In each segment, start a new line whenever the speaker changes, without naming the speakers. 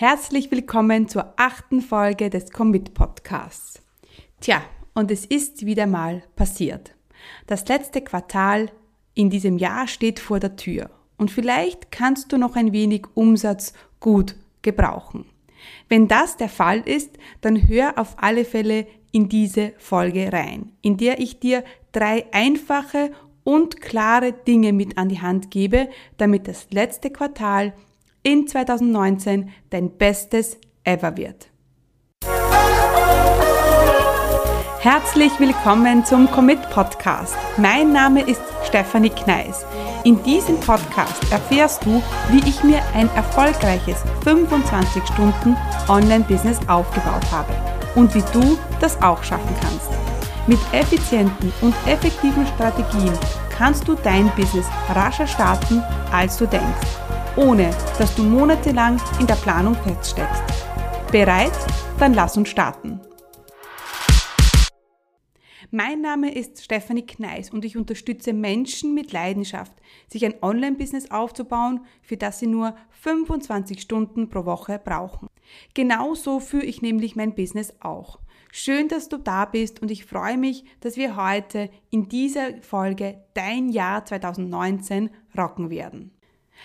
Herzlich willkommen zur achten Folge des Commit Podcasts. Tja, und es ist wieder mal passiert. Das letzte Quartal in diesem Jahr steht vor der Tür und vielleicht kannst du noch ein wenig Umsatz gut gebrauchen. Wenn das der Fall ist, dann hör auf alle Fälle in diese Folge rein, in der ich dir drei einfache und klare Dinge mit an die Hand gebe, damit das letzte Quartal in 2019 dein bestes ever wird. Herzlich willkommen zum Commit Podcast. Mein Name ist Stefanie Kneis. In diesem Podcast erfährst du, wie ich mir ein erfolgreiches 25 Stunden Online-Business aufgebaut habe und wie du das auch schaffen kannst. Mit effizienten und effektiven Strategien kannst du dein Business rascher starten, als du denkst ohne dass du monatelang in der Planung feststeckst. Bereit? Dann lass uns starten. Mein Name ist Stefanie Kneis und ich unterstütze Menschen mit Leidenschaft, sich ein Online-Business aufzubauen, für das sie nur 25 Stunden pro Woche brauchen. Genauso führe ich nämlich mein Business auch. Schön, dass du da bist und ich freue mich, dass wir heute in dieser Folge dein Jahr 2019 rocken werden.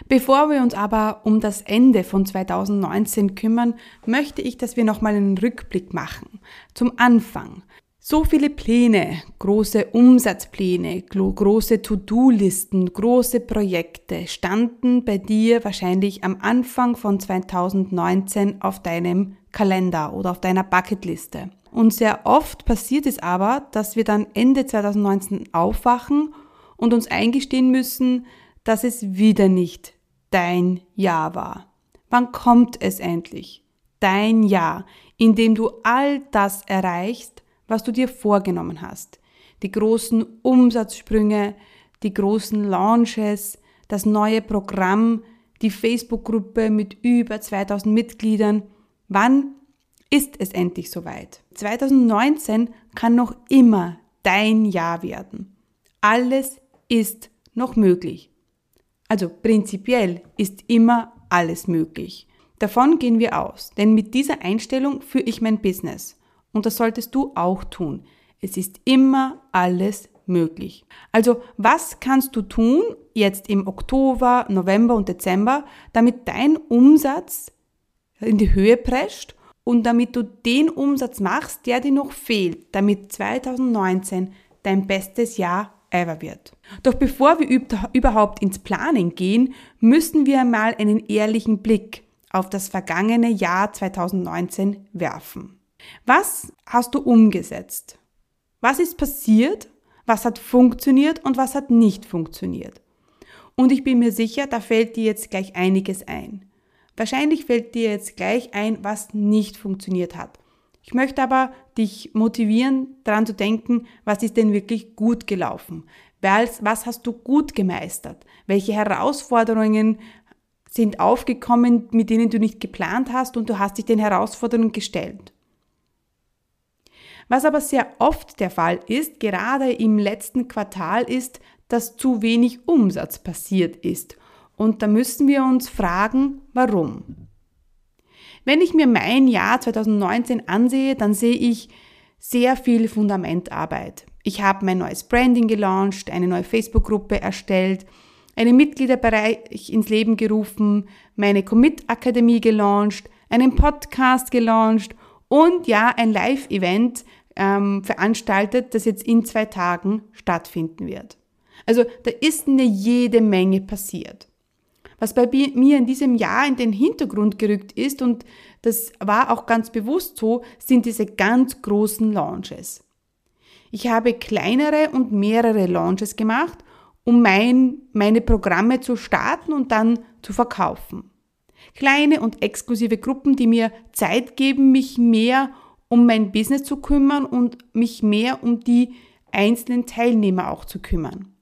Bevor wir uns aber um das Ende von 2019 kümmern, möchte ich, dass wir nochmal einen Rückblick machen. Zum Anfang. So viele Pläne, große Umsatzpläne, große To-Do-Listen, große Projekte standen bei dir wahrscheinlich am Anfang von 2019 auf deinem Kalender oder auf deiner Bucketliste. Und sehr oft passiert es aber, dass wir dann Ende 2019 aufwachen und uns eingestehen müssen, dass es wieder nicht dein Jahr war. Wann kommt es endlich? Dein Jahr, in dem du all das erreichst, was du dir vorgenommen hast. Die großen Umsatzsprünge, die großen Launches, das neue Programm, die Facebook-Gruppe mit über 2000 Mitgliedern. Wann ist es endlich soweit? 2019 kann noch immer dein Jahr werden. Alles ist noch möglich. Also prinzipiell ist immer alles möglich. Davon gehen wir aus, denn mit dieser Einstellung führe ich mein Business. Und das solltest du auch tun. Es ist immer alles möglich. Also was kannst du tun jetzt im Oktober, November und Dezember, damit dein Umsatz in die Höhe prescht und damit du den Umsatz machst, der dir noch fehlt, damit 2019 dein bestes Jahr ever wird. Doch bevor wir überhaupt ins Planen gehen, müssen wir einmal einen ehrlichen Blick auf das vergangene Jahr 2019 werfen. Was hast du umgesetzt? Was ist passiert? Was hat funktioniert und was hat nicht funktioniert? Und ich bin mir sicher, da fällt dir jetzt gleich einiges ein. Wahrscheinlich fällt dir jetzt gleich ein, was nicht funktioniert hat. Ich möchte aber dich motivieren, daran zu denken, was ist denn wirklich gut gelaufen? Was hast du gut gemeistert? Welche Herausforderungen sind aufgekommen, mit denen du nicht geplant hast und du hast dich den Herausforderungen gestellt? Was aber sehr oft der Fall ist, gerade im letzten Quartal, ist, dass zu wenig Umsatz passiert ist. Und da müssen wir uns fragen, warum. Wenn ich mir mein Jahr 2019 ansehe, dann sehe ich sehr viel Fundamentarbeit. Ich habe mein neues Branding gelauncht, eine neue Facebook-Gruppe erstellt, einen Mitgliederbereich ins Leben gerufen, meine Commit-Akademie gelauncht, einen Podcast gelauncht und ja, ein Live-Event ähm, veranstaltet, das jetzt in zwei Tagen stattfinden wird. Also da ist eine jede Menge passiert. Was bei mir in diesem Jahr in den Hintergrund gerückt ist, und das war auch ganz bewusst so, sind diese ganz großen Launches. Ich habe kleinere und mehrere Launches gemacht, um mein, meine Programme zu starten und dann zu verkaufen. Kleine und exklusive Gruppen, die mir Zeit geben, mich mehr um mein Business zu kümmern und mich mehr um die einzelnen Teilnehmer auch zu kümmern.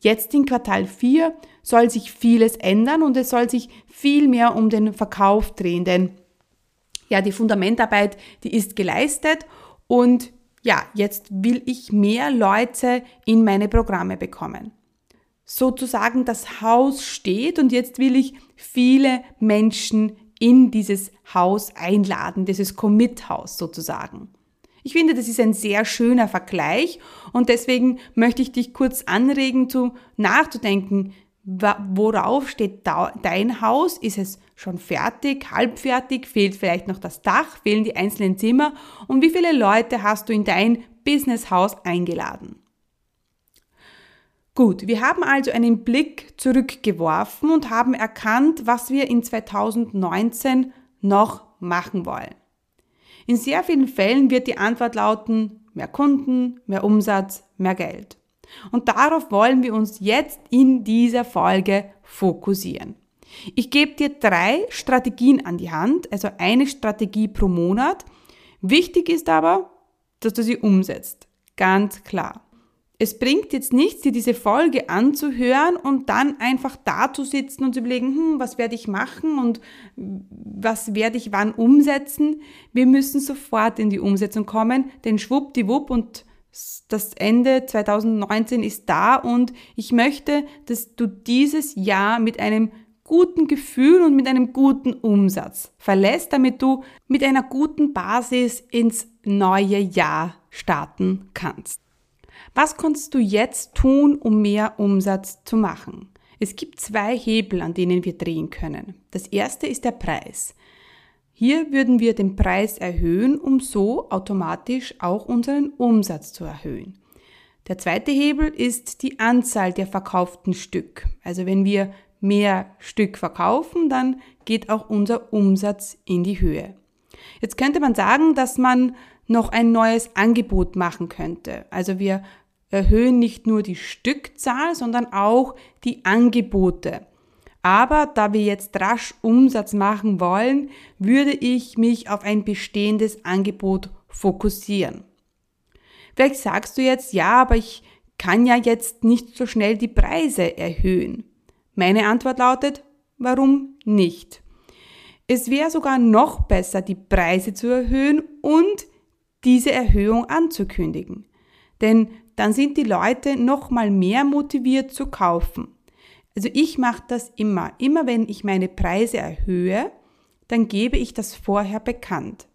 Jetzt in Quartal 4 soll sich vieles ändern und es soll sich viel mehr um den Verkauf drehen, denn ja, die Fundamentarbeit, die ist geleistet und ja, jetzt will ich mehr Leute in meine Programme bekommen. Sozusagen das Haus steht und jetzt will ich viele Menschen in dieses Haus einladen, dieses Commit-Haus sozusagen. Ich finde, das ist ein sehr schöner Vergleich und deswegen möchte ich dich kurz anregen, zu nachzudenken, worauf steht dein Haus? Ist es schon fertig, halbfertig? Fehlt vielleicht noch das Dach? Fehlen die einzelnen Zimmer? Und wie viele Leute hast du in dein Businesshaus eingeladen? Gut, wir haben also einen Blick zurückgeworfen und haben erkannt, was wir in 2019 noch machen wollen. In sehr vielen Fällen wird die Antwort lauten, mehr Kunden, mehr Umsatz, mehr Geld. Und darauf wollen wir uns jetzt in dieser Folge fokussieren. Ich gebe dir drei Strategien an die Hand, also eine Strategie pro Monat. Wichtig ist aber, dass du sie umsetzt. Ganz klar. Es bringt jetzt nichts, dir diese Folge anzuhören und dann einfach da zu sitzen und zu überlegen, hm, was werde ich machen und was werde ich wann umsetzen. Wir müssen sofort in die Umsetzung kommen, denn schwuppdiwupp und das Ende 2019 ist da und ich möchte, dass du dieses Jahr mit einem guten Gefühl und mit einem guten Umsatz verlässt, damit du mit einer guten Basis ins neue Jahr starten kannst. Was kannst du jetzt tun, um mehr Umsatz zu machen? Es gibt zwei Hebel, an denen wir drehen können. Das erste ist der Preis. Hier würden wir den Preis erhöhen, um so automatisch auch unseren Umsatz zu erhöhen. Der zweite Hebel ist die Anzahl der verkauften Stück. Also wenn wir mehr Stück verkaufen, dann geht auch unser Umsatz in die Höhe. Jetzt könnte man sagen, dass man noch ein neues Angebot machen könnte. Also wir erhöhen nicht nur die Stückzahl, sondern auch die Angebote. Aber da wir jetzt rasch Umsatz machen wollen, würde ich mich auf ein bestehendes Angebot fokussieren. Vielleicht sagst du jetzt, ja, aber ich kann ja jetzt nicht so schnell die Preise erhöhen. Meine Antwort lautet, warum nicht? Es wäre sogar noch besser, die Preise zu erhöhen und diese Erhöhung anzukündigen. Denn dann sind die Leute noch mal mehr motiviert zu kaufen. Also ich mache das immer. Immer wenn ich meine Preise erhöhe, dann gebe ich das vorher bekannt.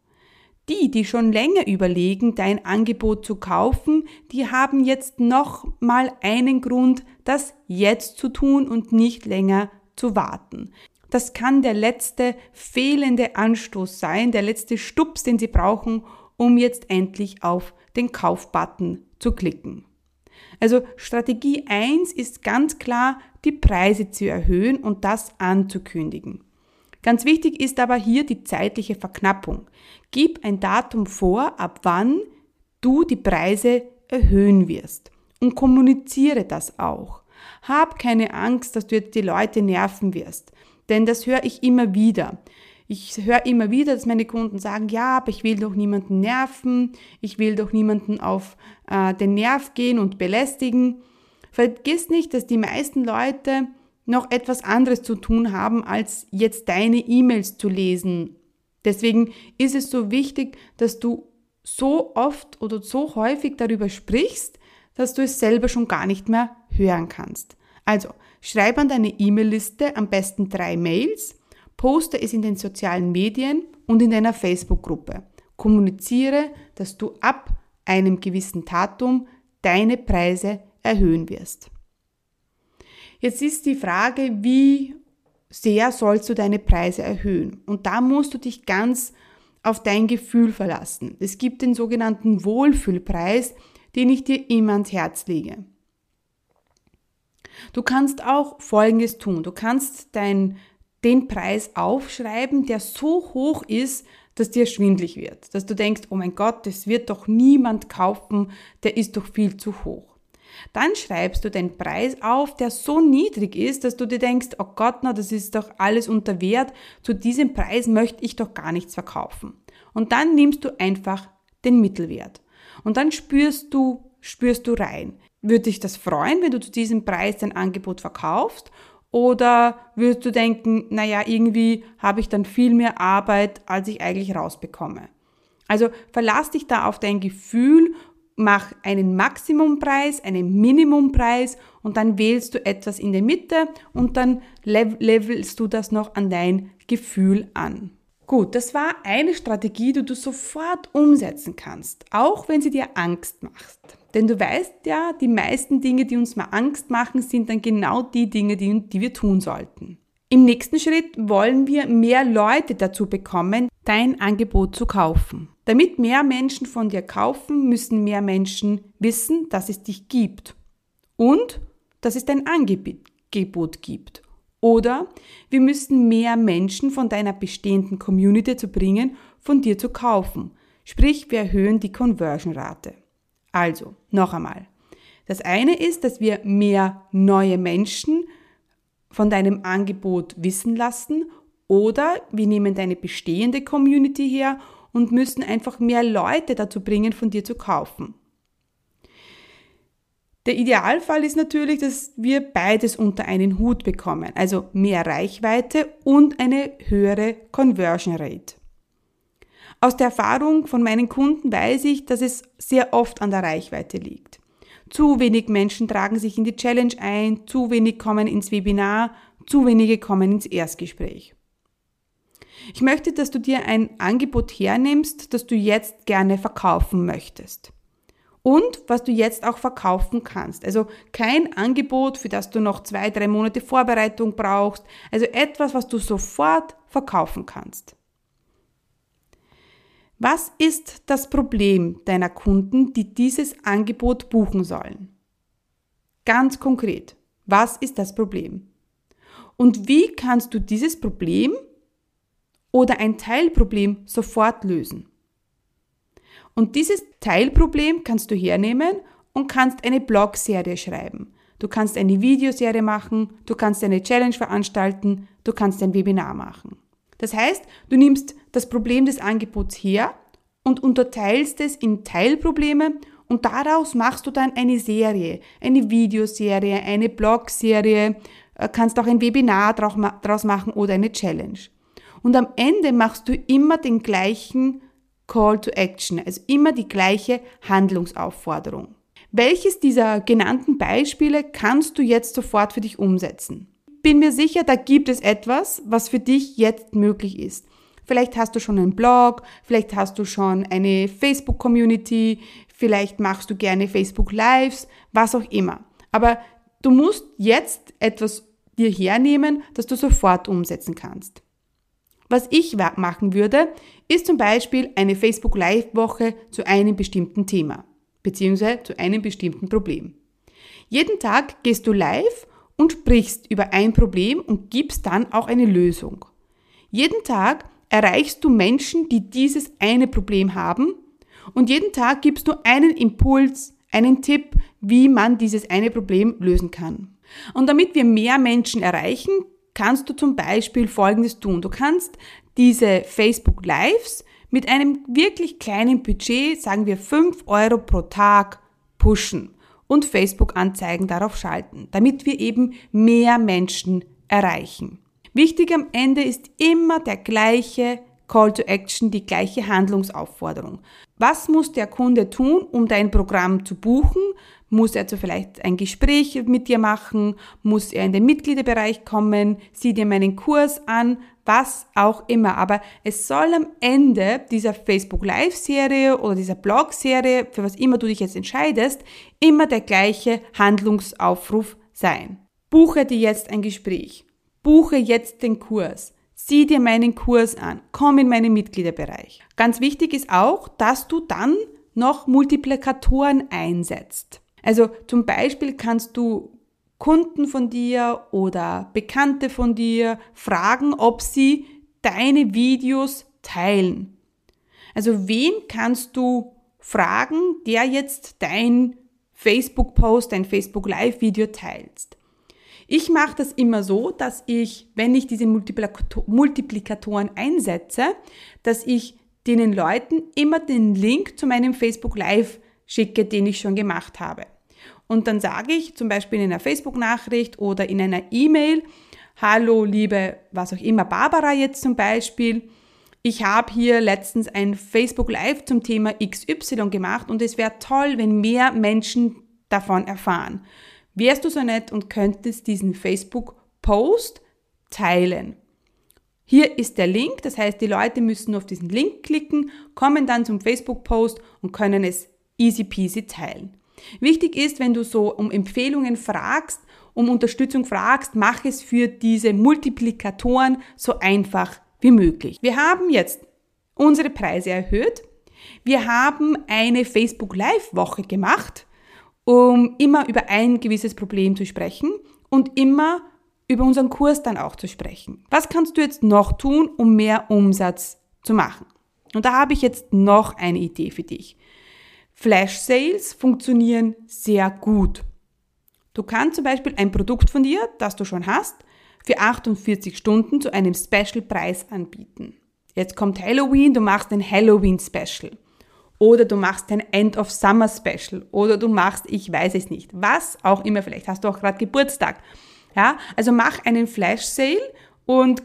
Die, die schon länger überlegen, dein Angebot zu kaufen, die haben jetzt noch mal einen Grund, das jetzt zu tun und nicht länger zu warten. Das kann der letzte fehlende Anstoß sein, der letzte Stups, den sie brauchen, um jetzt endlich auf den Kaufbutton zu klicken. Also Strategie 1 ist ganz klar, die Preise zu erhöhen und das anzukündigen. Ganz wichtig ist aber hier die zeitliche Verknappung. Gib ein Datum vor, ab wann du die Preise erhöhen wirst und kommuniziere das auch. Hab keine Angst, dass du jetzt die Leute nerven wirst, denn das höre ich immer wieder. Ich höre immer wieder, dass meine Kunden sagen, ja, aber ich will doch niemanden nerven, ich will doch niemanden auf äh, den Nerv gehen und belästigen. Vergiss nicht, dass die meisten Leute noch etwas anderes zu tun haben, als jetzt deine E-Mails zu lesen. Deswegen ist es so wichtig, dass du so oft oder so häufig darüber sprichst, dass du es selber schon gar nicht mehr hören kannst. Also, schreib an deine E-Mail-Liste am besten drei Mails Poste es in den sozialen Medien und in deiner Facebook-Gruppe. Kommuniziere, dass du ab einem gewissen Datum deine Preise erhöhen wirst. Jetzt ist die Frage, wie sehr sollst du deine Preise erhöhen? Und da musst du dich ganz auf dein Gefühl verlassen. Es gibt den sogenannten Wohlfühlpreis, den ich dir immer ans Herz lege. Du kannst auch Folgendes tun. Du kannst dein den Preis aufschreiben, der so hoch ist, dass dir schwindlig wird, dass du denkst, oh mein Gott, das wird doch niemand kaufen, der ist doch viel zu hoch. Dann schreibst du den Preis auf, der so niedrig ist, dass du dir denkst, oh Gott, na, das ist doch alles unter Wert, zu diesem Preis möchte ich doch gar nichts verkaufen. Und dann nimmst du einfach den Mittelwert. Und dann spürst du, spürst du rein. Würde dich das freuen, wenn du zu diesem Preis dein Angebot verkaufst? Oder würdest du denken, naja, irgendwie habe ich dann viel mehr Arbeit, als ich eigentlich rausbekomme? Also verlass dich da auf dein Gefühl mach einen Maximumpreis, einen Minimumpreis und dann wählst du etwas in der Mitte und dann levelst du das noch an dein Gefühl an. Gut, das war eine Strategie, die du sofort umsetzen kannst, auch wenn sie dir Angst macht. Denn du weißt ja, die meisten Dinge, die uns mal Angst machen, sind dann genau die Dinge, die, die wir tun sollten. Im nächsten Schritt wollen wir mehr Leute dazu bekommen, dein Angebot zu kaufen. Damit mehr Menschen von dir kaufen, müssen mehr Menschen wissen, dass es dich gibt und dass es dein Angebot gibt. Oder wir müssen mehr Menschen von deiner bestehenden Community zu bringen, von dir zu kaufen. Sprich, wir erhöhen die Conversion-Rate. Also, noch einmal. Das eine ist, dass wir mehr neue Menschen von deinem Angebot wissen lassen oder wir nehmen deine bestehende Community her und müssen einfach mehr Leute dazu bringen, von dir zu kaufen. Der Idealfall ist natürlich, dass wir beides unter einen Hut bekommen, also mehr Reichweite und eine höhere Conversion Rate. Aus der Erfahrung von meinen Kunden weiß ich, dass es sehr oft an der Reichweite liegt. Zu wenig Menschen tragen sich in die Challenge ein, zu wenig kommen ins Webinar, zu wenige kommen ins Erstgespräch. Ich möchte, dass du dir ein Angebot hernimmst, das du jetzt gerne verkaufen möchtest und was du jetzt auch verkaufen kannst. Also kein Angebot, für das du noch zwei, drei Monate Vorbereitung brauchst. Also etwas, was du sofort verkaufen kannst. Was ist das Problem deiner Kunden, die dieses Angebot buchen sollen? Ganz konkret, was ist das Problem? Und wie kannst du dieses Problem oder ein Teilproblem sofort lösen? Und dieses Teilproblem kannst du hernehmen und kannst eine Blogserie schreiben. Du kannst eine Videoserie machen, du kannst eine Challenge veranstalten, du kannst ein Webinar machen. Das heißt, du nimmst das Problem des Angebots her und unterteilst es in Teilprobleme und daraus machst du dann eine Serie, eine Videoserie, eine Blogserie, äh, kannst auch ein Webinar daraus machen oder eine Challenge. Und am Ende machst du immer den gleichen Call to Action, also immer die gleiche Handlungsaufforderung. Welches dieser genannten Beispiele kannst du jetzt sofort für dich umsetzen? Bin mir sicher, da gibt es etwas, was für dich jetzt möglich ist. Vielleicht hast du schon einen Blog, vielleicht hast du schon eine Facebook-Community, vielleicht machst du gerne Facebook Lives, was auch immer. Aber du musst jetzt etwas dir hernehmen, das du sofort umsetzen kannst. Was ich machen würde, ist zum Beispiel eine Facebook Live-Woche zu einem bestimmten Thema bzw. zu einem bestimmten Problem. Jeden Tag gehst du live und sprichst über ein Problem und gibst dann auch eine Lösung. Jeden Tag erreichst du Menschen, die dieses eine Problem haben und jeden Tag gibst du einen Impuls, einen Tipp, wie man dieses eine Problem lösen kann. Und damit wir mehr Menschen erreichen, kannst du zum Beispiel Folgendes tun. Du kannst diese Facebook Lives mit einem wirklich kleinen Budget, sagen wir 5 Euro pro Tag, pushen und Facebook-Anzeigen darauf schalten, damit wir eben mehr Menschen erreichen. Wichtig am Ende ist immer der gleiche Call to Action, die gleiche Handlungsaufforderung. Was muss der Kunde tun, um dein Programm zu buchen? Muss er also vielleicht ein Gespräch mit dir machen? Muss er in den Mitgliederbereich kommen? Sieh dir meinen Kurs an? Was auch immer. Aber es soll am Ende dieser Facebook Live-Serie oder dieser Blog-Serie, für was immer du dich jetzt entscheidest, immer der gleiche Handlungsaufruf sein. Buche dir jetzt ein Gespräch. Buche jetzt den Kurs. Sieh dir meinen Kurs an. Komm in meinen Mitgliederbereich. Ganz wichtig ist auch, dass du dann noch Multiplikatoren einsetzt. Also zum Beispiel kannst du Kunden von dir oder Bekannte von dir fragen, ob sie deine Videos teilen. Also wen kannst du fragen, der jetzt dein Facebook-Post, dein Facebook-Live-Video teilst? Ich mache das immer so, dass ich, wenn ich diese Multiplikatoren einsetze, dass ich den Leuten immer den Link zu meinem Facebook Live schicke, den ich schon gemacht habe. Und dann sage ich zum Beispiel in einer Facebook-Nachricht oder in einer E-Mail, hallo liebe, was auch immer, Barbara jetzt zum Beispiel, ich habe hier letztens ein Facebook Live zum Thema XY gemacht und es wäre toll, wenn mehr Menschen davon erfahren. Wärst du so nett und könntest diesen Facebook Post teilen? Hier ist der Link, das heißt, die Leute müssen auf diesen Link klicken, kommen dann zum Facebook-Post und können es easy peasy teilen. Wichtig ist, wenn du so um Empfehlungen fragst, um Unterstützung fragst, mach es für diese Multiplikatoren so einfach wie möglich. Wir haben jetzt unsere Preise erhöht. Wir haben eine Facebook Live Woche gemacht, um immer über ein gewisses Problem zu sprechen und immer über unseren Kurs dann auch zu sprechen. Was kannst du jetzt noch tun, um mehr Umsatz zu machen? Und da habe ich jetzt noch eine Idee für dich. Flash Sales funktionieren sehr gut. Du kannst zum Beispiel ein Produkt von dir, das du schon hast, für 48 Stunden zu einem Special-Preis anbieten. Jetzt kommt Halloween, du machst ein Halloween-Special. Oder du machst ein End of Summer Special. Oder du machst, ich weiß es nicht, was auch immer, vielleicht hast du auch gerade Geburtstag. Ja, also mach einen Flash Sale und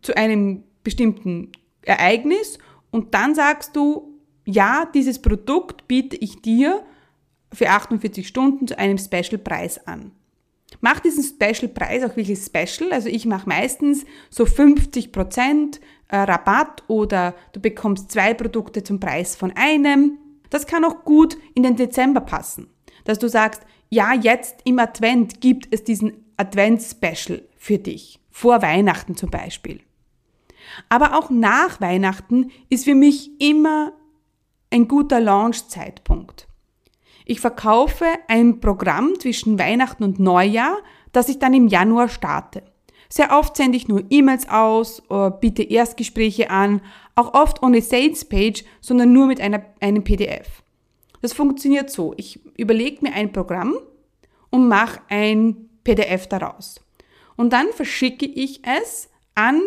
zu einem bestimmten Ereignis und dann sagst du, ja, dieses Produkt biete ich dir für 48 Stunden zu einem Special Preis an. Mach diesen Special Preis auch wirklich special. Also ich mache meistens so 50 Prozent äh, Rabatt oder du bekommst zwei Produkte zum Preis von einem. Das kann auch gut in den Dezember passen. Dass du sagst, ja, jetzt im Advent gibt es diesen Advent-Special für dich. Vor Weihnachten zum Beispiel. Aber auch nach Weihnachten ist für mich immer ein guter Launch-Zeitpunkt. Ich verkaufe ein Programm zwischen Weihnachten und Neujahr, das ich dann im Januar starte. Sehr oft sende ich nur E-Mails aus, äh, biete Erstgespräche an, auch oft ohne Sales Page, sondern nur mit einer, einem PDF. Das funktioniert so. Ich überlege mir ein Programm und mache ein PDF daraus. Und dann verschicke ich es an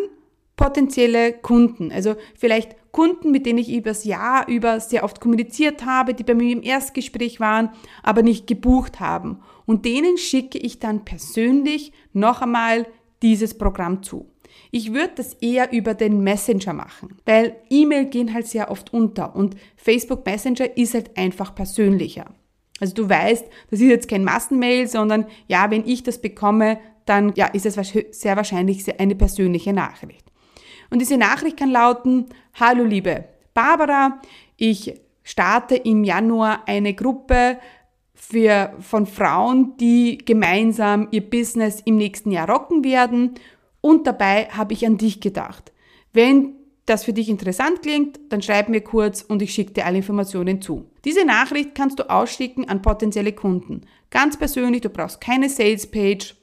potenzielle Kunden. Also vielleicht Kunden, mit denen ich übers Jahr über sehr oft kommuniziert habe, die bei mir im Erstgespräch waren, aber nicht gebucht haben. Und denen schicke ich dann persönlich noch einmal dieses Programm zu. Ich würde das eher über den Messenger machen, weil E-Mail gehen halt sehr oft unter und Facebook Messenger ist halt einfach persönlicher. Also du weißt, das ist jetzt kein Massenmail, sondern ja, wenn ich das bekomme, dann ja, ist es sehr wahrscheinlich eine persönliche Nachricht. Und diese Nachricht kann lauten, hallo liebe Barbara, ich starte im Januar eine Gruppe für, von Frauen, die gemeinsam ihr Business im nächsten Jahr rocken werden. Und dabei habe ich an dich gedacht. Wenn das für dich interessant klingt, dann schreib mir kurz und ich schicke dir alle Informationen zu. Diese Nachricht kannst du ausschicken an potenzielle Kunden. Ganz persönlich, du brauchst keine Sales Page,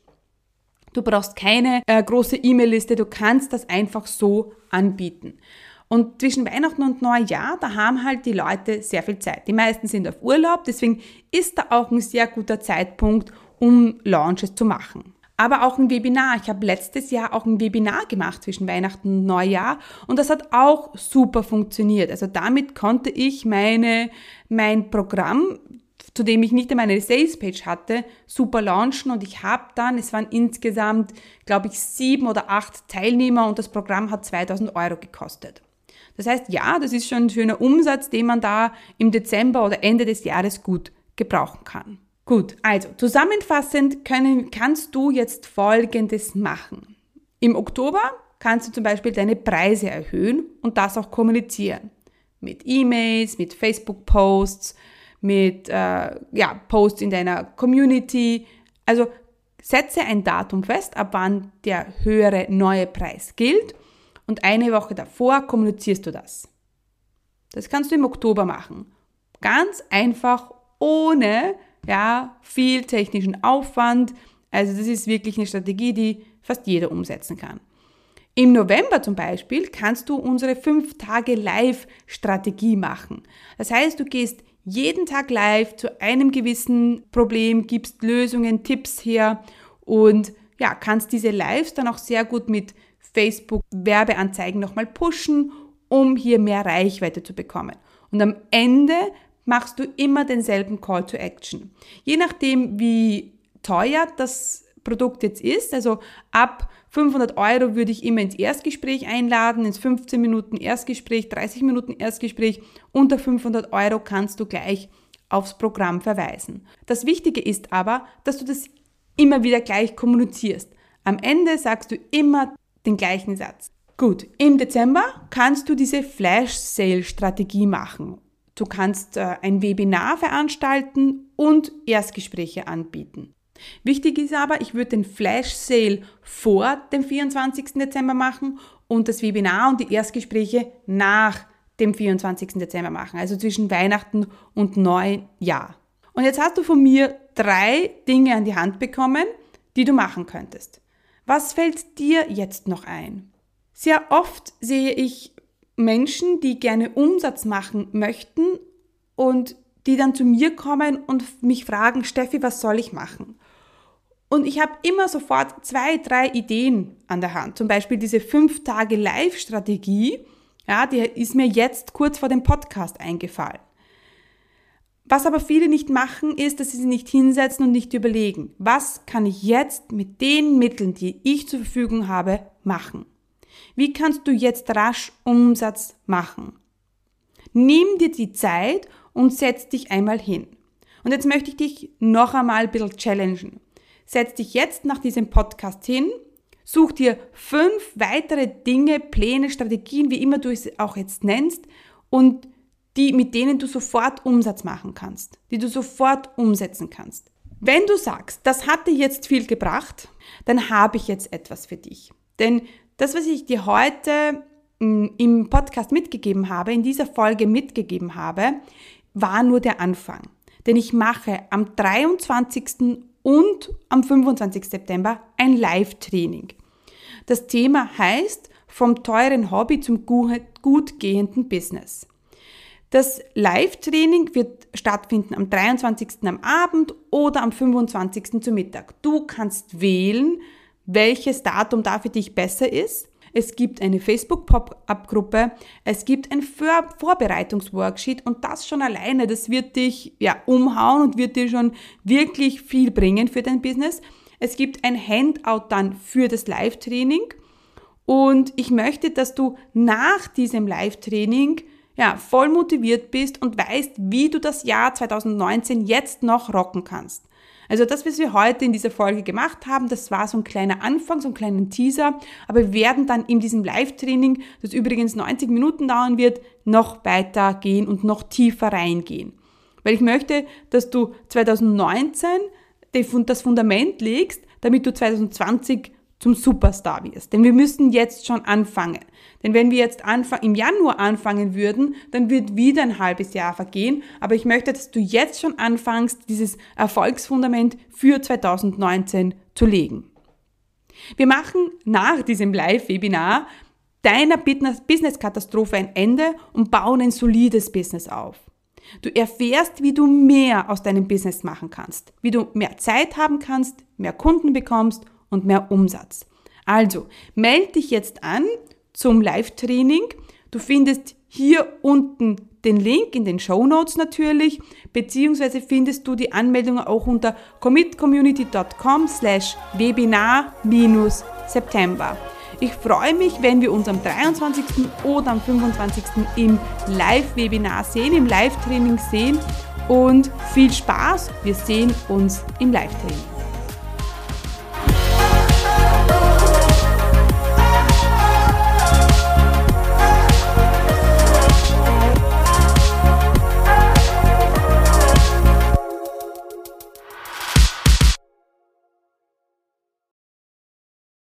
Du brauchst keine äh, große E-Mail-Liste, du kannst das einfach so anbieten. Und zwischen Weihnachten und Neujahr, da haben halt die Leute sehr viel Zeit. Die meisten sind auf Urlaub, deswegen ist da auch ein sehr guter Zeitpunkt, um Launches zu machen. Aber auch ein Webinar. Ich habe letztes Jahr auch ein Webinar gemacht zwischen Weihnachten und Neujahr und das hat auch super funktioniert. Also damit konnte ich meine, mein Programm zu dem ich nicht einmal eine Salespage hatte, super launchen und ich habe dann, es waren insgesamt, glaube ich, sieben oder acht Teilnehmer und das Programm hat 2000 Euro gekostet. Das heißt, ja, das ist schon ein schöner Umsatz, den man da im Dezember oder Ende des Jahres gut gebrauchen kann. Gut, also zusammenfassend können, kannst du jetzt Folgendes machen. Im Oktober kannst du zum Beispiel deine Preise erhöhen und das auch kommunizieren. Mit E-Mails, mit Facebook-Posts, mit äh, ja, Posts in deiner Community. Also setze ein Datum fest, ab wann der höhere neue Preis gilt und eine Woche davor kommunizierst du das. Das kannst du im Oktober machen. Ganz einfach, ohne ja, viel technischen Aufwand. Also das ist wirklich eine Strategie, die fast jeder umsetzen kann. Im November zum Beispiel kannst du unsere 5 Tage Live-Strategie machen. Das heißt, du gehst jeden Tag live zu einem gewissen Problem, gibst Lösungen, Tipps her und ja, kannst diese Lives dann auch sehr gut mit Facebook Werbeanzeigen nochmal pushen, um hier mehr Reichweite zu bekommen. Und am Ende machst du immer denselben Call to Action. Je nachdem, wie teuer das Produkt jetzt ist, also ab 500 Euro würde ich immer ins Erstgespräch einladen, ins 15 Minuten Erstgespräch, 30 Minuten Erstgespräch. Unter 500 Euro kannst du gleich aufs Programm verweisen. Das Wichtige ist aber, dass du das immer wieder gleich kommunizierst. Am Ende sagst du immer den gleichen Satz. Gut, im Dezember kannst du diese Flash-Sale-Strategie machen. Du kannst äh, ein Webinar veranstalten und Erstgespräche anbieten. Wichtig ist aber, ich würde den Flash Sale vor dem 24. Dezember machen und das Webinar und die Erstgespräche nach dem 24. Dezember machen, also zwischen Weihnachten und Neujahr. Und jetzt hast du von mir drei Dinge an die Hand bekommen, die du machen könntest. Was fällt dir jetzt noch ein? Sehr oft sehe ich Menschen, die gerne Umsatz machen möchten und die dann zu mir kommen und mich fragen, Steffi, was soll ich machen? Und ich habe immer sofort zwei, drei Ideen an der Hand. Zum Beispiel diese fünf Tage Live-Strategie. Ja, die ist mir jetzt kurz vor dem Podcast eingefallen. Was aber viele nicht machen, ist, dass sie sich nicht hinsetzen und nicht überlegen, was kann ich jetzt mit den Mitteln, die ich zur Verfügung habe, machen? Wie kannst du jetzt rasch Umsatz machen? Nimm dir die Zeit und setz dich einmal hin. Und jetzt möchte ich dich noch einmal ein bisschen challengen. Setz dich jetzt nach diesem Podcast hin, such dir fünf weitere Dinge, Pläne, Strategien, wie immer du es auch jetzt nennst, und die, mit denen du sofort Umsatz machen kannst, die du sofort umsetzen kannst. Wenn du sagst, das hat dir jetzt viel gebracht, dann habe ich jetzt etwas für dich. Denn das, was ich dir heute mm, im Podcast mitgegeben habe, in dieser Folge mitgegeben habe, war nur der Anfang. Denn ich mache am 23 und am 25. September ein Live-Training. Das Thema heißt vom teuren Hobby zum gut gehenden Business. Das Live-Training wird stattfinden am 23. am Abend oder am 25. zu Mittag. Du kannst wählen, welches Datum da für dich besser ist es gibt eine Facebook-Pop-Up-Gruppe, es gibt ein Vor Vorbereitungsworksheet und das schon alleine, das wird dich ja umhauen und wird dir schon wirklich viel bringen für dein Business. Es gibt ein Handout dann für das Live-Training und ich möchte, dass du nach diesem Live-Training ja, voll motiviert bist und weißt, wie du das Jahr 2019 jetzt noch rocken kannst. Also das, was wir heute in dieser Folge gemacht haben, das war so ein kleiner Anfang, so ein kleiner Teaser, aber wir werden dann in diesem Live-Training, das übrigens 90 Minuten dauern wird, noch weiter gehen und noch tiefer reingehen. Weil ich möchte, dass du 2019 das Fundament legst, damit du 2020 zum Superstar wirst. Denn wir müssen jetzt schon anfangen. Denn wenn wir jetzt Anfang, im Januar anfangen würden, dann wird wieder ein halbes Jahr vergehen. Aber ich möchte, dass du jetzt schon anfängst, dieses Erfolgsfundament für 2019 zu legen. Wir machen nach diesem Live-Webinar deiner Business-Katastrophe ein Ende und bauen ein solides Business auf. Du erfährst, wie du mehr aus deinem Business machen kannst, wie du mehr Zeit haben kannst, mehr Kunden bekommst und mehr Umsatz. Also, melde dich jetzt an zum Live-Training. Du findest hier unten den Link in den Show Notes natürlich, beziehungsweise findest du die Anmeldung auch unter commitcommunity.com slash webinar minus September. Ich freue mich, wenn wir uns am 23. oder am 25. im Live-Webinar sehen, im Live-Training sehen und viel Spaß. Wir sehen uns im Live-Training.